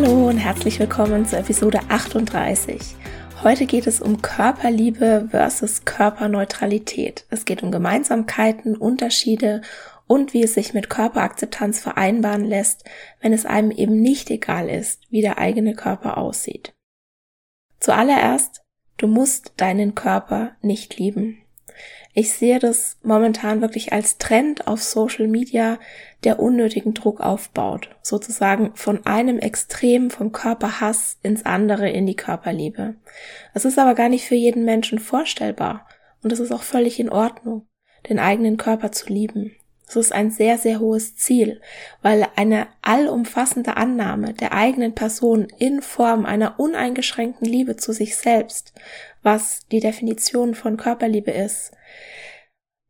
Hallo und herzlich willkommen zur Episode 38. Heute geht es um Körperliebe versus Körperneutralität. Es geht um Gemeinsamkeiten, Unterschiede und wie es sich mit Körperakzeptanz vereinbaren lässt, wenn es einem eben nicht egal ist, wie der eigene Körper aussieht. Zuallererst, du musst deinen Körper nicht lieben. Ich sehe das momentan wirklich als Trend auf Social Media, der unnötigen Druck aufbaut, sozusagen von einem Extrem vom Körperhass ins andere in die Körperliebe. Es ist aber gar nicht für jeden Menschen vorstellbar und es ist auch völlig in Ordnung, den eigenen Körper zu lieben. Es ist ein sehr, sehr hohes Ziel, weil eine allumfassende Annahme der eigenen Person in Form einer uneingeschränkten Liebe zu sich selbst, was die Definition von Körperliebe ist,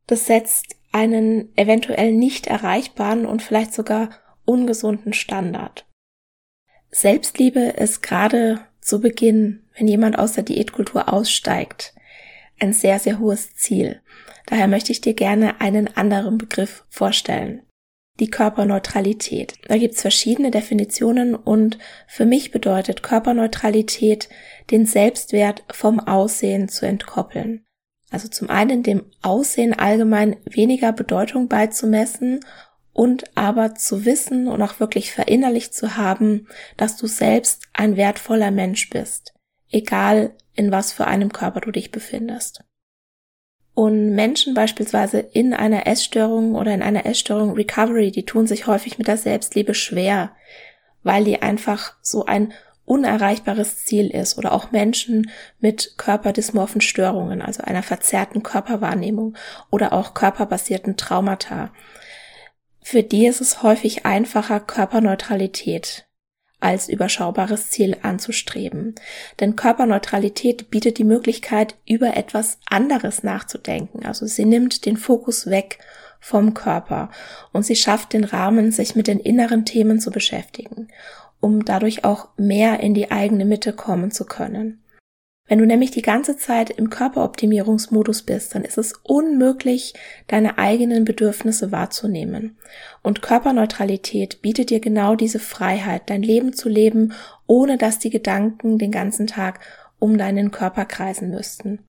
das setzt einen eventuell nicht erreichbaren und vielleicht sogar ungesunden Standard. Selbstliebe ist gerade zu Beginn, wenn jemand aus der Diätkultur aussteigt, ein sehr, sehr hohes Ziel. Daher möchte ich dir gerne einen anderen Begriff vorstellen. Die Körperneutralität. Da gibt's verschiedene Definitionen und für mich bedeutet Körperneutralität, den Selbstwert vom Aussehen zu entkoppeln. Also zum einen dem Aussehen allgemein weniger Bedeutung beizumessen und aber zu wissen und auch wirklich verinnerlicht zu haben, dass du selbst ein wertvoller Mensch bist, egal in was für einem Körper du dich befindest. Und Menschen beispielsweise in einer Essstörung oder in einer Essstörung Recovery, die tun sich häufig mit der Selbstliebe schwer, weil die einfach so ein unerreichbares Ziel ist oder auch Menschen mit körperdysmorphen Störungen, also einer verzerrten Körperwahrnehmung oder auch körperbasierten Traumata. Für die ist es häufig einfacher, Körperneutralität als überschaubares Ziel anzustreben. Denn Körperneutralität bietet die Möglichkeit, über etwas anderes nachzudenken. Also sie nimmt den Fokus weg vom Körper und sie schafft den Rahmen, sich mit den inneren Themen zu beschäftigen um dadurch auch mehr in die eigene Mitte kommen zu können. Wenn du nämlich die ganze Zeit im Körperoptimierungsmodus bist, dann ist es unmöglich, deine eigenen Bedürfnisse wahrzunehmen. Und Körperneutralität bietet dir genau diese Freiheit, dein Leben zu leben, ohne dass die Gedanken den ganzen Tag um deinen Körper kreisen müssten.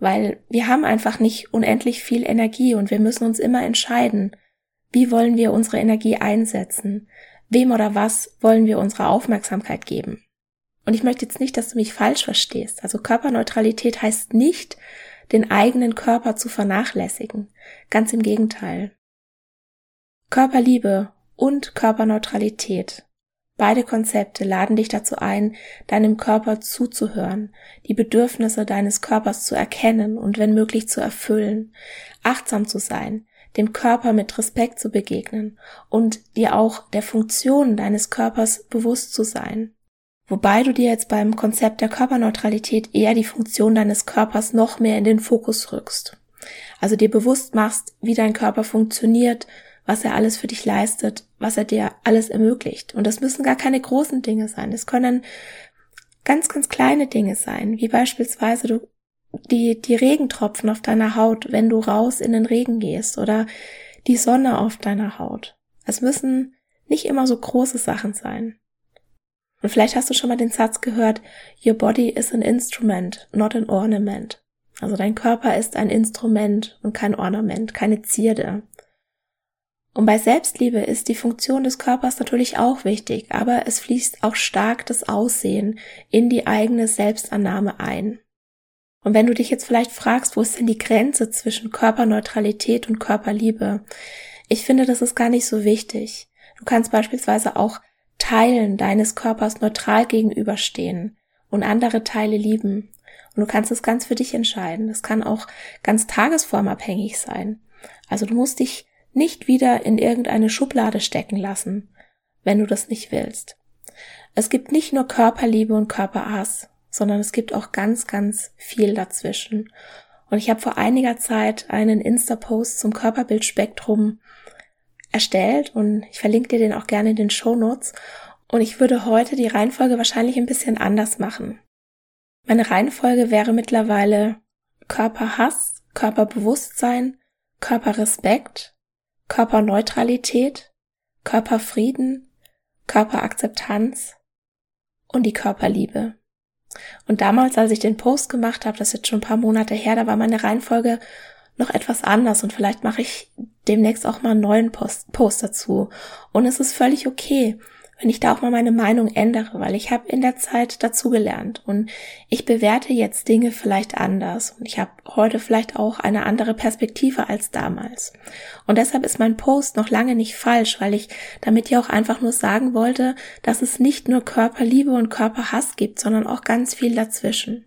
Weil wir haben einfach nicht unendlich viel Energie und wir müssen uns immer entscheiden, wie wollen wir unsere Energie einsetzen? Wem oder was wollen wir unsere Aufmerksamkeit geben? Und ich möchte jetzt nicht, dass du mich falsch verstehst. Also Körperneutralität heißt nicht, den eigenen Körper zu vernachlässigen. Ganz im Gegenteil. Körperliebe und Körperneutralität. Beide Konzepte laden dich dazu ein, deinem Körper zuzuhören, die Bedürfnisse deines Körpers zu erkennen und wenn möglich zu erfüllen, achtsam zu sein, dem Körper mit Respekt zu begegnen und dir auch der Funktion deines Körpers bewusst zu sein. Wobei du dir jetzt beim Konzept der Körperneutralität eher die Funktion deines Körpers noch mehr in den Fokus rückst. Also dir bewusst machst, wie dein Körper funktioniert, was er alles für dich leistet, was er dir alles ermöglicht. Und das müssen gar keine großen Dinge sein. Es können ganz, ganz kleine Dinge sein, wie beispielsweise du die, die Regentropfen auf deiner Haut, wenn du raus in den Regen gehst oder die Sonne auf deiner Haut. Es müssen nicht immer so große Sachen sein. Und vielleicht hast du schon mal den Satz gehört, Your body is an instrument, not an ornament. Also dein Körper ist ein Instrument und kein Ornament, keine Zierde. Und bei Selbstliebe ist die Funktion des Körpers natürlich auch wichtig, aber es fließt auch stark das Aussehen in die eigene Selbstannahme ein. Und wenn du dich jetzt vielleicht fragst, wo ist denn die Grenze zwischen Körperneutralität und Körperliebe? Ich finde, das ist gar nicht so wichtig. Du kannst beispielsweise auch Teilen deines Körpers neutral gegenüberstehen und andere Teile lieben. Und du kannst es ganz für dich entscheiden. Das kann auch ganz tagesformabhängig sein. Also du musst dich nicht wieder in irgendeine Schublade stecken lassen, wenn du das nicht willst. Es gibt nicht nur Körperliebe und Körperhass, sondern es gibt auch ganz, ganz viel dazwischen. Und ich habe vor einiger Zeit einen Insta-Post zum Körperbildspektrum erstellt und ich verlinke dir den auch gerne in den Show Notes. Und ich würde heute die Reihenfolge wahrscheinlich ein bisschen anders machen. Meine Reihenfolge wäre mittlerweile Körperhass, Körperbewusstsein, Körperrespekt, Körperneutralität, Körperfrieden, Körperakzeptanz und die Körperliebe. Und damals, als ich den Post gemacht habe, das ist jetzt schon ein paar Monate her, da war meine Reihenfolge noch etwas anders und vielleicht mache ich demnächst auch mal einen neuen Post, Post dazu. Und es ist völlig okay wenn ich da auch mal meine Meinung ändere, weil ich habe in der Zeit dazugelernt und ich bewerte jetzt Dinge vielleicht anders und ich habe heute vielleicht auch eine andere Perspektive als damals. Und deshalb ist mein Post noch lange nicht falsch, weil ich damit ja auch einfach nur sagen wollte, dass es nicht nur Körperliebe und Körperhass gibt, sondern auch ganz viel dazwischen.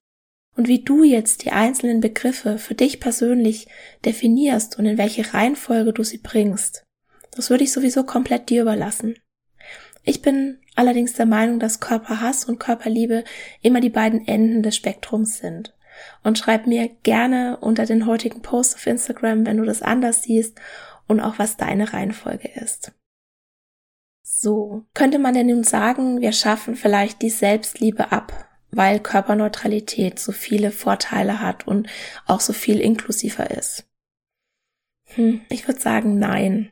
Und wie du jetzt die einzelnen Begriffe für dich persönlich definierst und in welche Reihenfolge du sie bringst, das würde ich sowieso komplett dir überlassen. Ich bin allerdings der Meinung, dass Körperhass und Körperliebe immer die beiden Enden des Spektrums sind. Und schreib mir gerne unter den heutigen Post auf Instagram, wenn du das anders siehst und auch was deine Reihenfolge ist. So, könnte man denn nun sagen, wir schaffen vielleicht die Selbstliebe ab, weil Körperneutralität so viele Vorteile hat und auch so viel inklusiver ist? Hm, ich würde sagen, nein.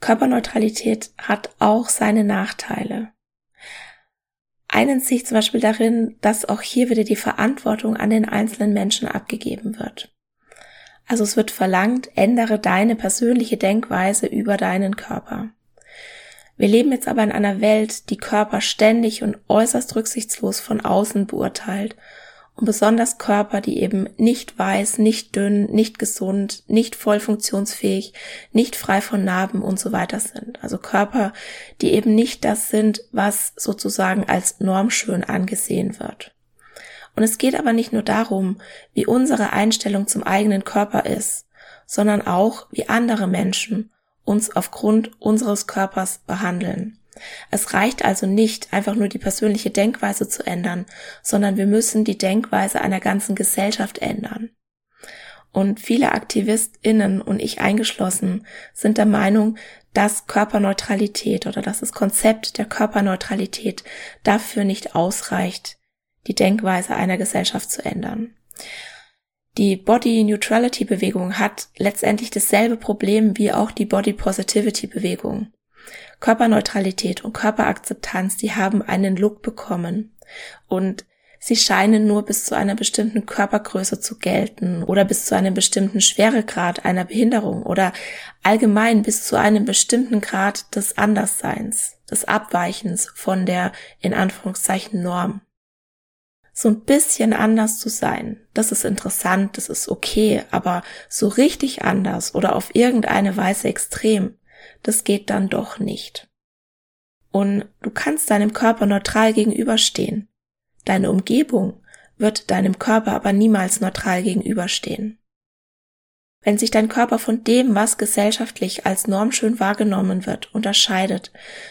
Körperneutralität hat auch seine Nachteile. Einen sich zum Beispiel darin, dass auch hier wieder die Verantwortung an den einzelnen Menschen abgegeben wird. Also es wird verlangt, ändere deine persönliche Denkweise über deinen Körper. Wir leben jetzt aber in einer Welt, die Körper ständig und äußerst rücksichtslos von außen beurteilt und besonders Körper, die eben nicht weiß, nicht dünn, nicht gesund, nicht voll funktionsfähig, nicht frei von Narben und so weiter sind. Also Körper, die eben nicht das sind, was sozusagen als normschön angesehen wird. Und es geht aber nicht nur darum, wie unsere Einstellung zum eigenen Körper ist, sondern auch, wie andere Menschen uns aufgrund unseres Körpers behandeln. Es reicht also nicht, einfach nur die persönliche Denkweise zu ändern, sondern wir müssen die Denkweise einer ganzen Gesellschaft ändern. Und viele AktivistInnen und ich eingeschlossen sind der Meinung, dass Körperneutralität oder dass das Konzept der Körperneutralität dafür nicht ausreicht, die Denkweise einer Gesellschaft zu ändern. Die Body Neutrality Bewegung hat letztendlich dasselbe Problem wie auch die Body Positivity Bewegung. Körperneutralität und Körperakzeptanz, die haben einen Look bekommen und sie scheinen nur bis zu einer bestimmten Körpergröße zu gelten oder bis zu einem bestimmten Schweregrad einer Behinderung oder allgemein bis zu einem bestimmten Grad des Andersseins, des Abweichens von der in Anführungszeichen Norm. So ein bisschen anders zu sein, das ist interessant, das ist okay, aber so richtig anders oder auf irgendeine Weise extrem, das geht dann doch nicht. Und du kannst deinem Körper neutral gegenüberstehen. Deine Umgebung wird deinem Körper aber niemals neutral gegenüberstehen. Wenn sich dein Körper von dem, was gesellschaftlich als normschön wahrgenommen wird, unterscheidet,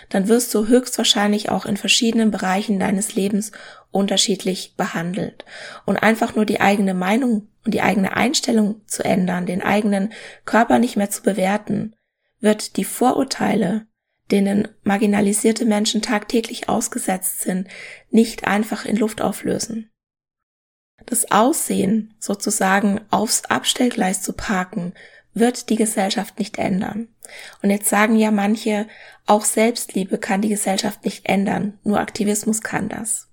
dann wirst du höchstwahrscheinlich auch in verschiedenen Bereichen deines Lebens unterschiedlich behandelt. Und einfach nur die eigene Meinung und die eigene Einstellung zu ändern, den eigenen Körper nicht mehr zu bewerten, wird die Vorurteile, denen marginalisierte Menschen tagtäglich ausgesetzt sind, nicht einfach in Luft auflösen. Das Aussehen sozusagen aufs Abstellgleis zu parken, wird die Gesellschaft nicht ändern. Und jetzt sagen ja manche, auch Selbstliebe kann die Gesellschaft nicht ändern, nur Aktivismus kann das.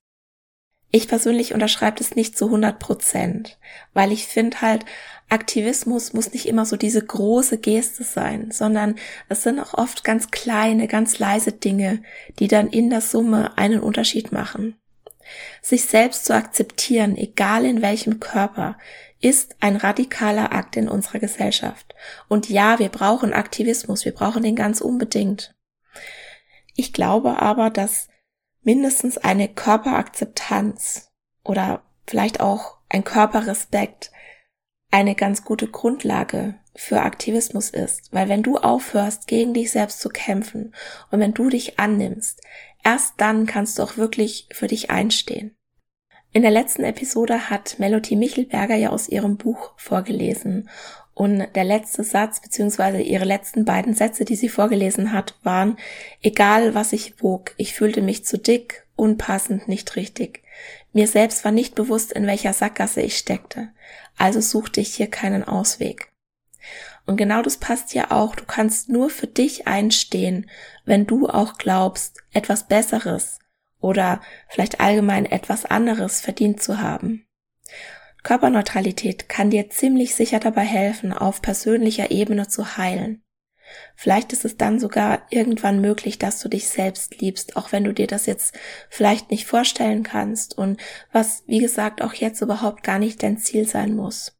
Ich persönlich unterschreibe das nicht zu 100 Prozent, weil ich finde halt, Aktivismus muss nicht immer so diese große Geste sein, sondern es sind auch oft ganz kleine, ganz leise Dinge, die dann in der Summe einen Unterschied machen. Sich selbst zu akzeptieren, egal in welchem Körper, ist ein radikaler Akt in unserer Gesellschaft. Und ja, wir brauchen Aktivismus, wir brauchen den ganz unbedingt. Ich glaube aber, dass mindestens eine Körperakzeptanz oder vielleicht auch ein Körperrespekt eine ganz gute Grundlage für Aktivismus ist, weil wenn du aufhörst, gegen dich selbst zu kämpfen und wenn du dich annimmst, erst dann kannst du auch wirklich für dich einstehen. In der letzten Episode hat Melody Michelberger ja aus ihrem Buch vorgelesen und der letzte Satz beziehungsweise ihre letzten beiden Sätze, die sie vorgelesen hat, waren, egal was ich wog, ich fühlte mich zu dick, unpassend, nicht richtig. Mir selbst war nicht bewusst, in welcher Sackgasse ich steckte. Also suchte ich hier keinen Ausweg. Und genau das passt ja auch. Du kannst nur für dich einstehen, wenn du auch glaubst, etwas Besseres oder vielleicht allgemein etwas anderes verdient zu haben. Körperneutralität kann dir ziemlich sicher dabei helfen, auf persönlicher Ebene zu heilen. Vielleicht ist es dann sogar irgendwann möglich, dass du dich selbst liebst, auch wenn du dir das jetzt vielleicht nicht vorstellen kannst und was, wie gesagt, auch jetzt überhaupt gar nicht dein Ziel sein muss.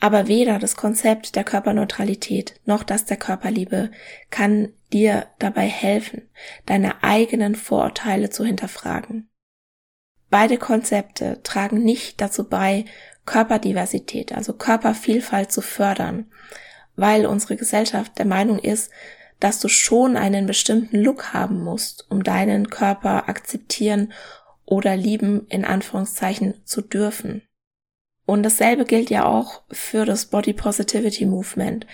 Aber weder das Konzept der Körperneutralität noch das der Körperliebe kann dir dabei helfen, deine eigenen Vorurteile zu hinterfragen. Beide Konzepte tragen nicht dazu bei, Körperdiversität, also Körpervielfalt zu fördern, weil unsere Gesellschaft der Meinung ist, dass du schon einen bestimmten Look haben musst, um deinen Körper akzeptieren oder lieben in Anführungszeichen zu dürfen. Und dasselbe gilt ja auch für das Body Positivity Movement,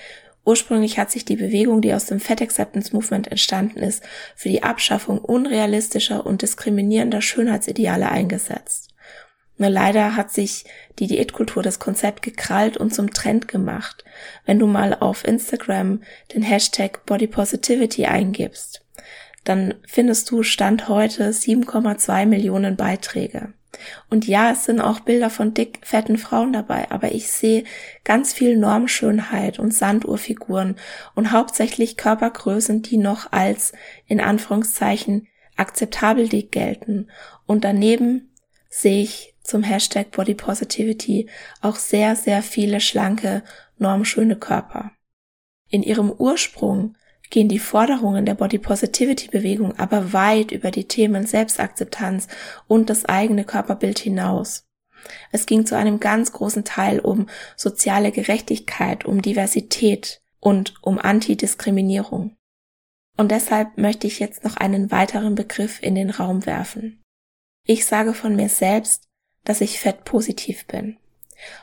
Ursprünglich hat sich die Bewegung, die aus dem Fat Acceptance Movement entstanden ist, für die Abschaffung unrealistischer und diskriminierender Schönheitsideale eingesetzt. Nur leider hat sich die Diätkultur das Konzept gekrallt und zum Trend gemacht. Wenn du mal auf Instagram den Hashtag Body Positivity eingibst, dann findest du Stand heute 7,2 Millionen Beiträge. Und ja, es sind auch Bilder von dick, fetten Frauen dabei, aber ich sehe ganz viel Normschönheit und Sanduhrfiguren und hauptsächlich Körpergrößen, die noch als in Anführungszeichen akzeptabel dick gelten. Und daneben sehe ich zum Hashtag Body Positivity auch sehr, sehr viele schlanke, normschöne Körper. In ihrem Ursprung gehen die Forderungen der Body Positivity Bewegung aber weit über die Themen Selbstakzeptanz und das eigene Körperbild hinaus. Es ging zu einem ganz großen Teil um soziale Gerechtigkeit, um Diversität und um Antidiskriminierung. Und deshalb möchte ich jetzt noch einen weiteren Begriff in den Raum werfen. Ich sage von mir selbst, dass ich fettpositiv bin.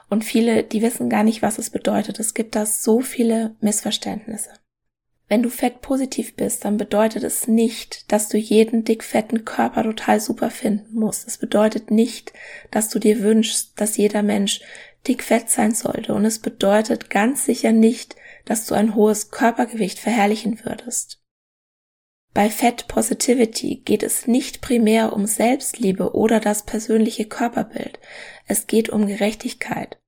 Und viele, die wissen gar nicht, was es bedeutet. Es gibt da so viele Missverständnisse. Wenn du fettpositiv bist, dann bedeutet es nicht, dass du jeden dickfetten Körper total super finden musst. Es bedeutet nicht, dass du dir wünschst, dass jeder Mensch dickfett sein sollte. Und es bedeutet ganz sicher nicht, dass du ein hohes Körpergewicht verherrlichen würdest. Bei Fat Positivity geht es nicht primär um Selbstliebe oder das persönliche Körperbild. Es geht um Gerechtigkeit.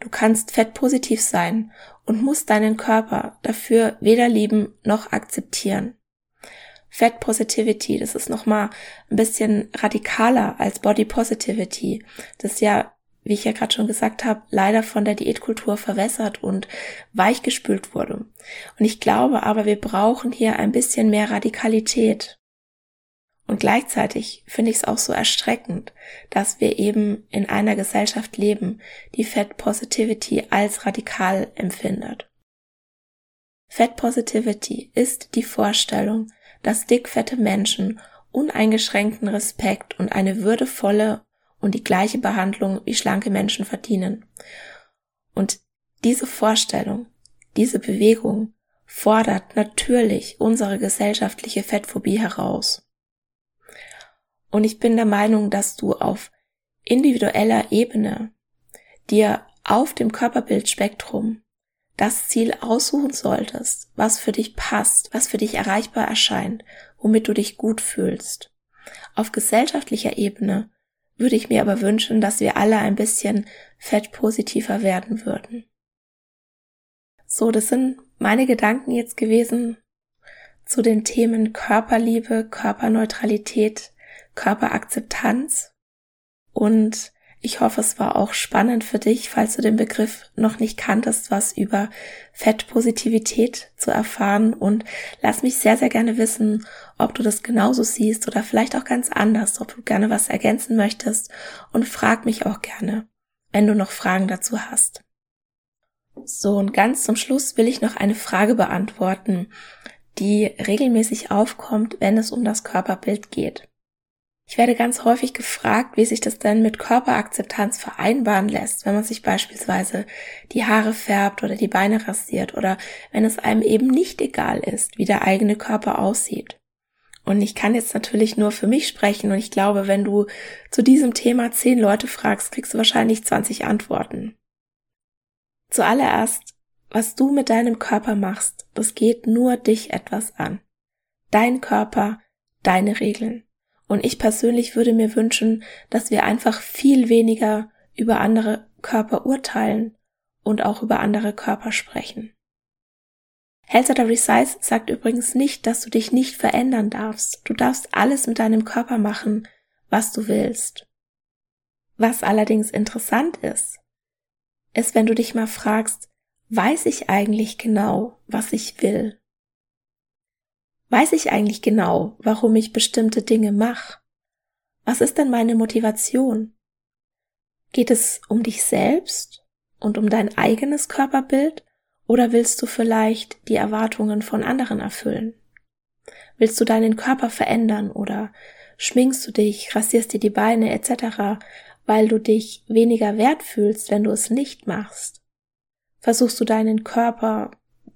Du kannst fettpositiv sein und musst deinen Körper dafür weder lieben noch akzeptieren. Fat Positivity, das ist nochmal ein bisschen radikaler als Body Positivity. Das ja, wie ich ja gerade schon gesagt habe, leider von der Diätkultur verwässert und weichgespült wurde. Und ich glaube aber, wir brauchen hier ein bisschen mehr Radikalität. Und gleichzeitig finde ich es auch so erstreckend, dass wir eben in einer Gesellschaft leben, die Fat Positivity als radikal empfindet. Fat Positivity ist die Vorstellung, dass dickfette Menschen uneingeschränkten Respekt und eine würdevolle und die gleiche Behandlung wie schlanke Menschen verdienen. Und diese Vorstellung, diese Bewegung fordert natürlich unsere gesellschaftliche Fettphobie heraus. Und ich bin der Meinung, dass du auf individueller Ebene dir auf dem Körperbildspektrum das Ziel aussuchen solltest, was für dich passt, was für dich erreichbar erscheint, womit du dich gut fühlst. Auf gesellschaftlicher Ebene würde ich mir aber wünschen, dass wir alle ein bisschen fettpositiver werden würden. So, das sind meine Gedanken jetzt gewesen zu den Themen Körperliebe, Körperneutralität, Körperakzeptanz und ich hoffe, es war auch spannend für dich, falls du den Begriff noch nicht kanntest, was über Fettpositivität zu erfahren. Und lass mich sehr, sehr gerne wissen, ob du das genauso siehst oder vielleicht auch ganz anders, ob du gerne was ergänzen möchtest. Und frag mich auch gerne, wenn du noch Fragen dazu hast. So, und ganz zum Schluss will ich noch eine Frage beantworten, die regelmäßig aufkommt, wenn es um das Körperbild geht. Ich werde ganz häufig gefragt, wie sich das denn mit Körperakzeptanz vereinbaren lässt, wenn man sich beispielsweise die Haare färbt oder die Beine rasiert oder wenn es einem eben nicht egal ist, wie der eigene Körper aussieht. Und ich kann jetzt natürlich nur für mich sprechen und ich glaube, wenn du zu diesem Thema zehn Leute fragst, kriegst du wahrscheinlich 20 Antworten. Zuallererst, was du mit deinem Körper machst, das geht nur dich etwas an. Dein Körper, deine Regeln. Und ich persönlich würde mir wünschen, dass wir einfach viel weniger über andere Körper urteilen und auch über andere Körper sprechen. Health at Every Size sagt übrigens nicht, dass du dich nicht verändern darfst. Du darfst alles mit deinem Körper machen, was du willst. Was allerdings interessant ist, ist, wenn du dich mal fragst, weiß ich eigentlich genau, was ich will? Weiß ich eigentlich genau, warum ich bestimmte Dinge mache? Was ist denn meine Motivation? Geht es um dich selbst und um dein eigenes Körperbild oder willst du vielleicht die Erwartungen von anderen erfüllen? Willst du deinen Körper verändern oder schminkst du dich, rasierst dir die Beine etc., weil du dich weniger wert fühlst, wenn du es nicht machst? Versuchst du deinen Körper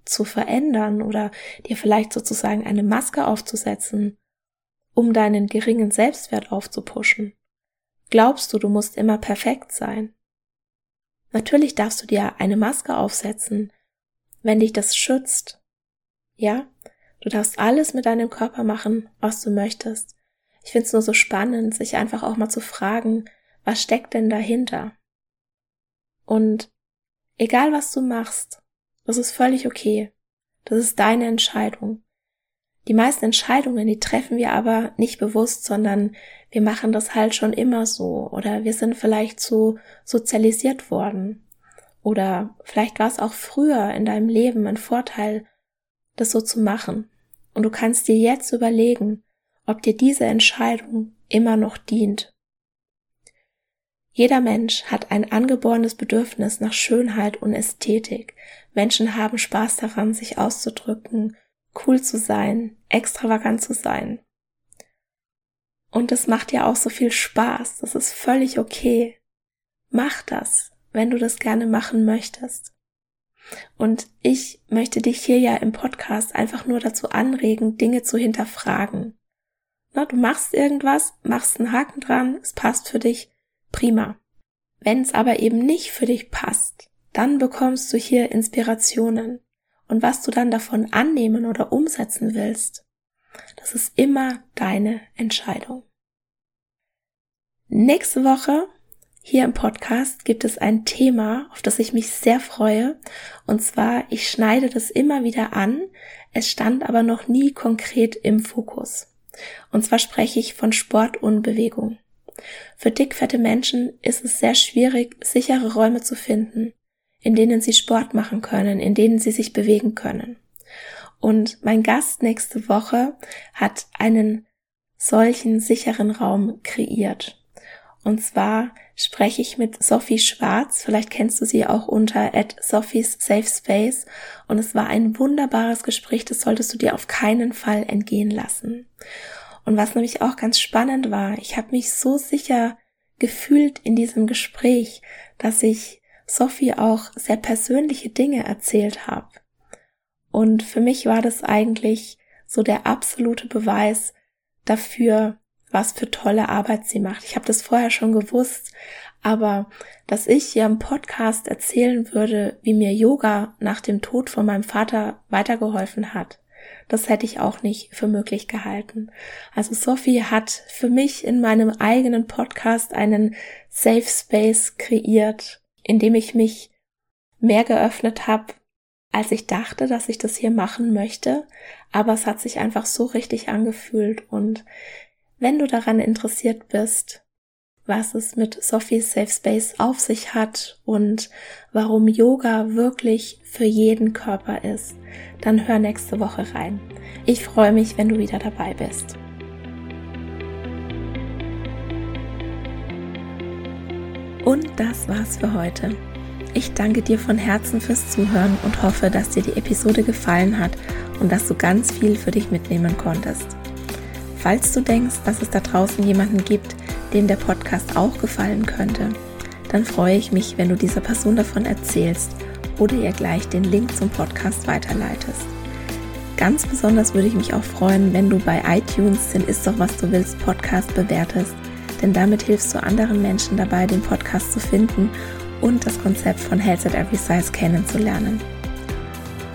zu verändern oder dir vielleicht sozusagen eine Maske aufzusetzen, um deinen geringen Selbstwert aufzupuschen? Glaubst du, du musst immer perfekt sein? Natürlich darfst du dir eine Maske aufsetzen, wenn dich das schützt. Ja, du darfst alles mit deinem Körper machen, was du möchtest. Ich finde es nur so spannend, sich einfach auch mal zu fragen, was steckt denn dahinter? Und egal was du machst, das ist völlig okay. Das ist deine Entscheidung. Die meisten Entscheidungen, die treffen wir aber nicht bewusst, sondern wir machen das halt schon immer so oder wir sind vielleicht so sozialisiert worden. Oder vielleicht war es auch früher in deinem Leben ein Vorteil, das so zu machen. Und du kannst dir jetzt überlegen, ob dir diese Entscheidung immer noch dient. Jeder Mensch hat ein angeborenes Bedürfnis nach Schönheit und Ästhetik. Menschen haben Spaß daran, sich auszudrücken, cool zu sein, extravagant zu sein. Und es macht ja auch so viel Spaß. Das ist völlig okay. Mach das, wenn du das gerne machen möchtest. Und ich möchte dich hier ja im Podcast einfach nur dazu anregen, Dinge zu hinterfragen. Na, du machst irgendwas, machst einen Haken dran, es passt für dich, Prima. Wenn es aber eben nicht für dich passt, dann bekommst du hier Inspirationen. Und was du dann davon annehmen oder umsetzen willst, das ist immer deine Entscheidung. Nächste Woche hier im Podcast gibt es ein Thema, auf das ich mich sehr freue. Und zwar, ich schneide das immer wieder an. Es stand aber noch nie konkret im Fokus. Und zwar spreche ich von Sport und Bewegung. Für dickfette Menschen ist es sehr schwierig, sichere Räume zu finden, in denen sie Sport machen können, in denen sie sich bewegen können. Und mein Gast nächste Woche hat einen solchen sicheren Raum kreiert. Und zwar spreche ich mit Sophie Schwarz, vielleicht kennst du sie auch unter at Sophies Safe Space. Und es war ein wunderbares Gespräch, das solltest du dir auf keinen Fall entgehen lassen. Und was nämlich auch ganz spannend war, ich habe mich so sicher gefühlt in diesem Gespräch, dass ich Sophie auch sehr persönliche Dinge erzählt habe. Und für mich war das eigentlich so der absolute Beweis dafür, was für tolle Arbeit sie macht. Ich habe das vorher schon gewusst, aber dass ich hier im Podcast erzählen würde, wie mir Yoga nach dem Tod von meinem Vater weitergeholfen hat, das hätte ich auch nicht für möglich gehalten. Also Sophie hat für mich in meinem eigenen Podcast einen Safe Space kreiert, in dem ich mich mehr geöffnet habe, als ich dachte, dass ich das hier machen möchte. Aber es hat sich einfach so richtig angefühlt. Und wenn du daran interessiert bist, was es mit Sophies Safe Space auf sich hat und warum Yoga wirklich für jeden Körper ist, dann hör nächste Woche rein. Ich freue mich, wenn du wieder dabei bist. Und das war's für heute. Ich danke dir von Herzen fürs Zuhören und hoffe, dass dir die Episode gefallen hat und dass du ganz viel für dich mitnehmen konntest. Falls du denkst, dass es da draußen jemanden gibt, dem der Podcast auch gefallen könnte, dann freue ich mich, wenn du dieser Person davon erzählst oder ihr gleich den Link zum Podcast weiterleitest. Ganz besonders würde ich mich auch freuen, wenn du bei iTunes den Ist doch was du willst Podcast bewertest, denn damit hilfst du anderen Menschen dabei, den Podcast zu finden und das Konzept von Health at Every Size kennenzulernen.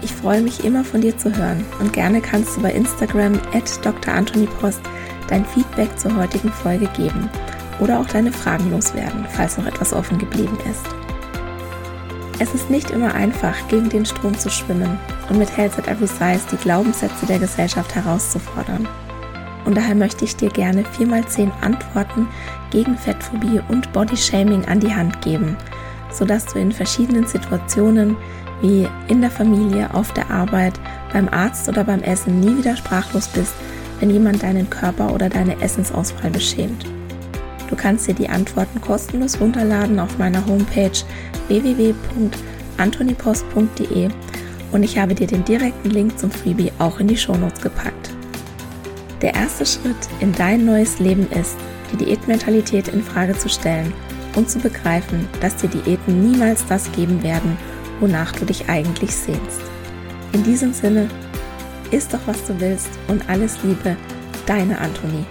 Ich freue mich immer von dir zu hören und gerne kannst du bei Instagram at Dr. Dein Feedback zur heutigen Folge geben oder auch deine Fragen loswerden, falls noch etwas offen geblieben ist. Es ist nicht immer einfach, gegen den Strom zu schwimmen und mit Health at Every Size die Glaubenssätze der Gesellschaft herauszufordern. Und daher möchte ich dir gerne 4x10 Antworten gegen Fettphobie und Bodyshaming an die Hand geben, sodass du in verschiedenen Situationen wie in der Familie, auf der Arbeit, beim Arzt oder beim Essen nie wieder sprachlos bist, wenn jemand deinen Körper oder deine Essensauswahl beschämt. Du kannst dir die Antworten kostenlos runterladen auf meiner Homepage www.antonipost.de und ich habe dir den direkten Link zum Freebie auch in die Shownotes gepackt. Der erste Schritt in dein neues Leben ist, die Diätmentalität in Frage zu stellen und zu begreifen, dass dir Diäten niemals das geben werden, wonach du dich eigentlich sehnst. In diesem Sinne, isst doch was du willst und alles Liebe, deine Antonie.